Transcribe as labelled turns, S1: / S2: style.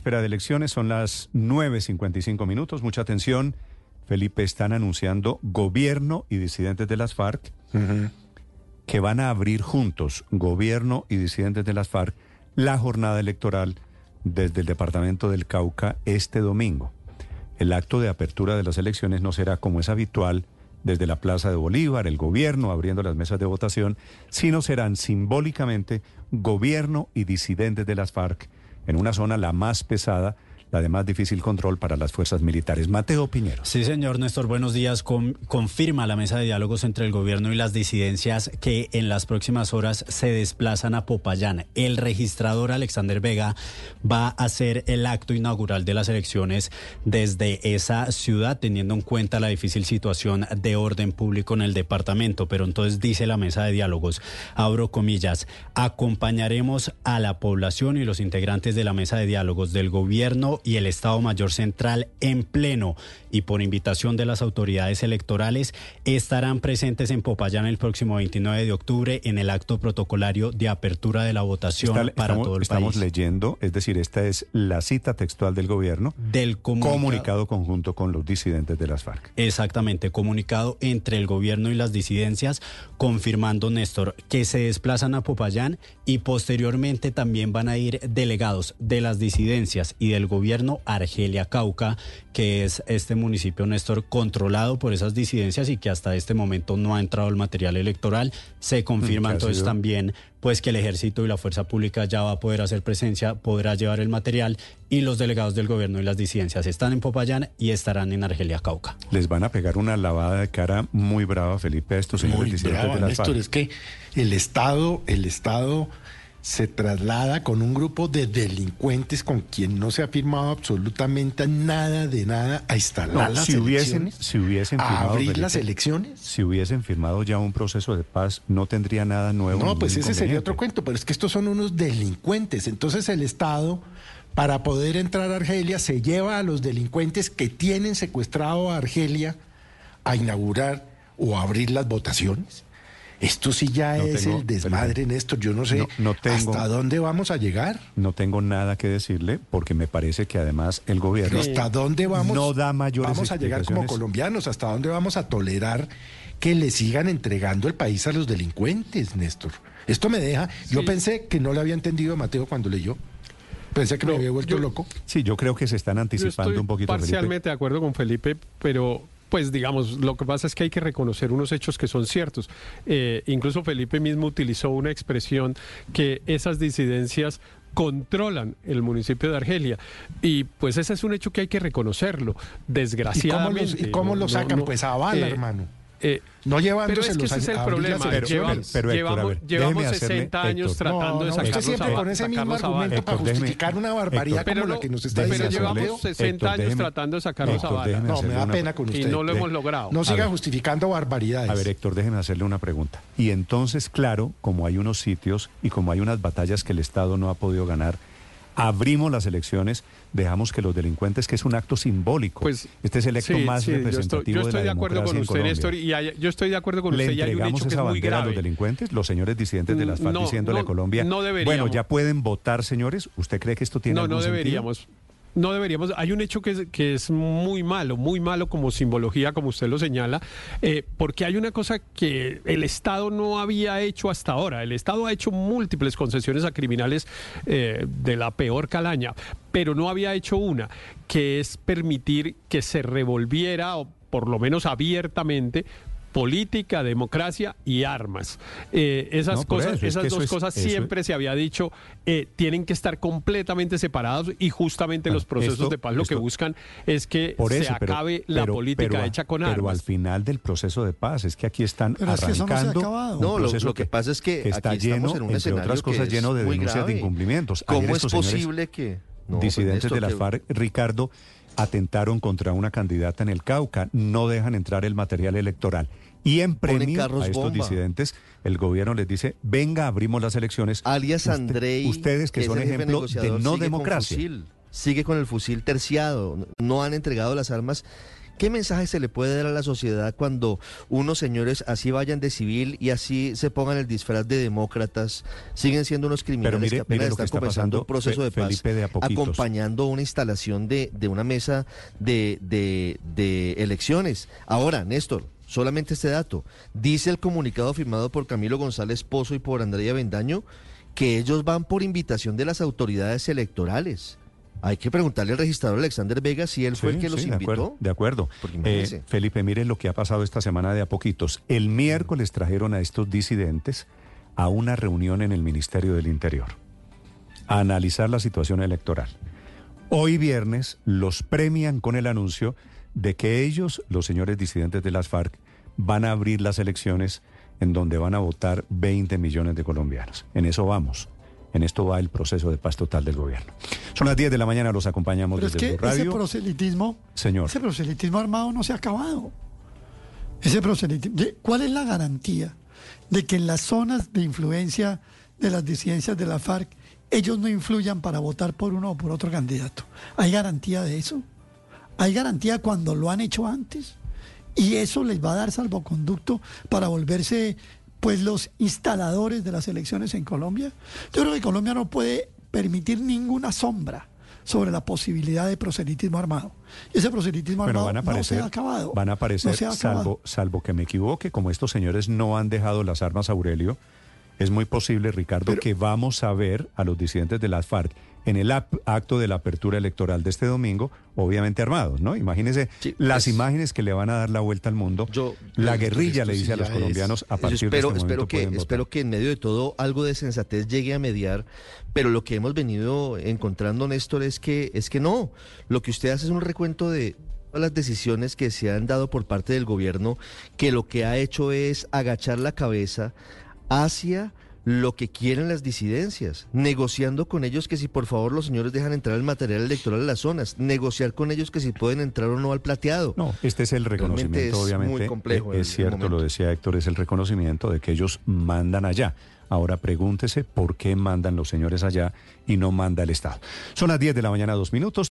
S1: víspera de elecciones, son las 9.55 minutos. Mucha atención. Felipe, están anunciando gobierno y disidentes de las FARC que van a abrir juntos, gobierno y disidentes de las FARC, la jornada electoral desde el departamento del Cauca este domingo. El acto de apertura de las elecciones no será como es habitual desde la Plaza de Bolívar, el gobierno abriendo las mesas de votación, sino serán simbólicamente gobierno y disidentes de las FARC en una zona la más pesada la de más difícil control para las fuerzas militares. Mateo Piñero.
S2: Sí, señor Néstor, buenos días. confirma la mesa de diálogos entre el gobierno y las disidencias que en las próximas horas se desplazan a Popayán. El registrador Alexander Vega va a hacer el acto inaugural de las elecciones desde esa ciudad, teniendo en cuenta la difícil situación de orden público en el departamento. Pero entonces dice la mesa de diálogos, abro comillas, acompañaremos a la población y los integrantes de la mesa de diálogos del gobierno y el Estado Mayor Central en pleno y por invitación de las autoridades electorales estarán presentes en Popayán el próximo 29 de octubre en el acto protocolario de apertura de la votación para todo el
S1: país. Estamos leyendo, es decir, esta es la cita textual del gobierno
S2: del
S1: comunicado conjunto con los disidentes de las FARC.
S2: Exactamente, comunicado entre el gobierno y las disidencias confirmando Néstor que se desplazan a Popayán y posteriormente también van a ir delegados de las disidencias y del gobierno Argelia Cauca, que es este municipio, Néstor, controlado por esas disidencias y que hasta este momento no ha entrado el material electoral. Se confirma mm, entonces también pues que el ejército y la fuerza pública ya va a poder hacer presencia, podrá llevar el material y los delegados del gobierno y las disidencias están en Popayán y estarán en Argelia Cauca.
S1: Les van a pegar una lavada de cara muy brava, Felipe, a estos señores
S3: disidentes de Néstor, es que el Estado, el Estado se traslada con un grupo de delincuentes con quien no se ha firmado absolutamente nada de nada a instalar las
S1: si
S3: hubiesen,
S1: si hubiesen firmado,
S3: a abrir las elecciones.
S1: Si hubiesen firmado ya un proceso de paz, no tendría nada nuevo.
S3: No, pues ese sería otro cuento, pero es que estos son unos delincuentes. Entonces el Estado, para poder entrar a Argelia, se lleva a los delincuentes que tienen secuestrado a Argelia a inaugurar o abrir las votaciones. Esto sí ya es el desmadre, Néstor. Yo no sé hasta dónde vamos a llegar.
S1: No tengo nada que decirle porque me parece que además el gobierno...
S3: ¿Hasta dónde vamos?
S1: No da mayores
S3: Vamos a llegar como colombianos. ¿Hasta dónde vamos a tolerar que le sigan entregando el país a los delincuentes, Néstor? Esto me deja... Yo pensé que no le había entendido a Mateo cuando leyó. Pensé que me había vuelto loco.
S1: Sí, yo creo que se están anticipando un poquito.
S4: Parcialmente de acuerdo con Felipe, pero pues digamos, lo que pasa es que hay que reconocer unos hechos que son ciertos. Eh, incluso Felipe mismo utilizó una expresión que esas disidencias controlan el municipio de Argelia. Y pues ese es un hecho que hay que reconocerlo, desgraciadamente.
S3: ¿Y cómo, lo sacan? pues a bala, eh, hermano. Eh, no llevándose
S4: pero es que ese es el problema. Pero, llevamos, llevamos 60 años tratando de sacarlos
S3: Usted siempre con ese mismo argumento para justificar una barbaridad como la que nos está diciendo.
S4: Pero llevamos 60 años tratando de sacarlos a bala.
S3: No, me da pena con usted.
S4: Y no lo hemos logrado.
S3: No siga justificando barbaridades.
S1: A ver, Héctor, déjeme hacerle una pregunta. Y entonces, claro, como hay unos sitios y como hay unas batallas que el Estado no ha podido ganar, abrimos las elecciones, dejamos que los delincuentes, que es un acto simbólico. Pues, este es el acto más representativo
S4: yo estoy, de, acuerdo con usted, Néstor, y yo estoy de acuerdo con usted.
S1: ¿Le entregamos esa bandera a los delincuentes, los señores disidentes de las FARC diciéndole a Colombia?
S4: No deberíamos.
S1: Bueno, ya pueden votar, señores. ¿Usted cree que esto tiene
S4: no,
S1: algún
S4: No, no deberíamos. No deberíamos. Hay un hecho que es, que es muy malo, muy malo como simbología, como usted lo señala, eh, porque hay una cosa que el Estado no había hecho hasta ahora. El Estado ha hecho múltiples concesiones a criminales eh, de la peor calaña, pero no había hecho una, que es permitir que se revolviera, o por lo menos abiertamente, política, democracia y armas. Eh, esas cosas, esas dos cosas siempre se había dicho eh, tienen que estar completamente separados y justamente los procesos de paz lo que buscan es que se acabe la política hecha con armas.
S1: Pero al final del proceso de paz es que aquí están arrancando.
S5: No, lo, que, pasa es que,
S1: está lleno,
S5: en un
S1: entre otras cosas, lleno de denuncias de incumplimientos.
S5: ¿Cómo es posible que
S1: pues disidentes de la FARC, Ricardo? Atentaron contra una candidata en el Cauca, no dejan entrar el material electoral. Y en premio a estos disidentes, el gobierno les dice, venga, abrimos las elecciones.
S5: Alias Andrei,
S1: ustedes que, son ejemplo de no democracia.
S5: sigue con el fusil terciado, no han entregado las armas ¿qué mensaje se le puede dar a la sociedad cuando unos señores así vayan de civil y así se pongan el disfraz de demócratas, siguen siendo unos criminales que apenas están comenzando un proceso de paz, acompañando una instalación de, de una mesa de, de, de elecciones? Ahora, Néstor, solamente este dato. Dice el comunicado firmado por Camilo González Pozo y por Andrea Bendaño que ellos van por invitación de las autoridades electorales. Hay que preguntarle al registrador Alexander Vega si él fue el que los invitó.
S1: De acuerdo. Eh, Felipe, mire lo que ha pasado esta semana de a poquitos. El miércoles trajeron a estos disidentes a una reunión en el Ministerio del Interior a analizar la situación electoral. Hoy viernes los premian con el anuncio de que ellos, los señores disidentes de las FARC, van a abrir las elecciones en donde van a votar 20 millones de colombianos. En eso vamos. En esto va el proceso de paz total del gobierno. Son las 10 de la mañana, los acompañamos desde
S6: es
S1: que Radio.
S6: Ese proselitismo,
S1: Señor.
S6: ese proselitismo armado no se ha acabado. Ese proselitismo, ¿cuál es la garantía de que en las zonas de influencia de las disidencias de la FARC ellos no influyan para votar por uno o por otro candidato? ¿Hay garantía de eso? ¿Hay garantía cuando lo han hecho antes? Y eso les va a dar salvoconducto para volverse pues los instaladores de las elecciones en Colombia. Yo creo que Colombia no puede permitir ninguna sombra sobre la posibilidad de proselitismo armado. Y ese proselitismo armado no se ha acabado.
S1: Van a aparecer, salvo, salvo que me equivoque, como estos señores no han dejado las armas, Aurelio, es muy posible, Ricardo, que vamos a ver a los disidentes de las FARC en el acto de la apertura electoral de este domingo, obviamente armados, ¿no? Imagínense las imágenes que le van a dar la vuelta al mundo. la guerrilla le dice a los colombianos a partir
S5: de
S1: este momento
S5: espero que espero que en medio de todo algo de sensatez llegue a mediar, pero lo que hemos venido encontrando Néstor es que es que no, lo que usted hace es un recuento de todas las decisiones que se han dado por parte del gobierno que lo que ha hecho es agachar la cabeza hacia lo que quieren las disidencias, negociando con ellos que si por favor los señores dejan entrar el material electoral a las zonas, negociar con ellos que si pueden entrar o no al plateado.
S1: No, este es el reconocimiento, obviamente. Muy complejo es, cierto, lo decía Héctor, es el reconocimiento de que ellos mandan allá. Ahora pregúntese por qué mandan los señores allá y no manda el Estado. Son las 10 de la mañana, dos minutos.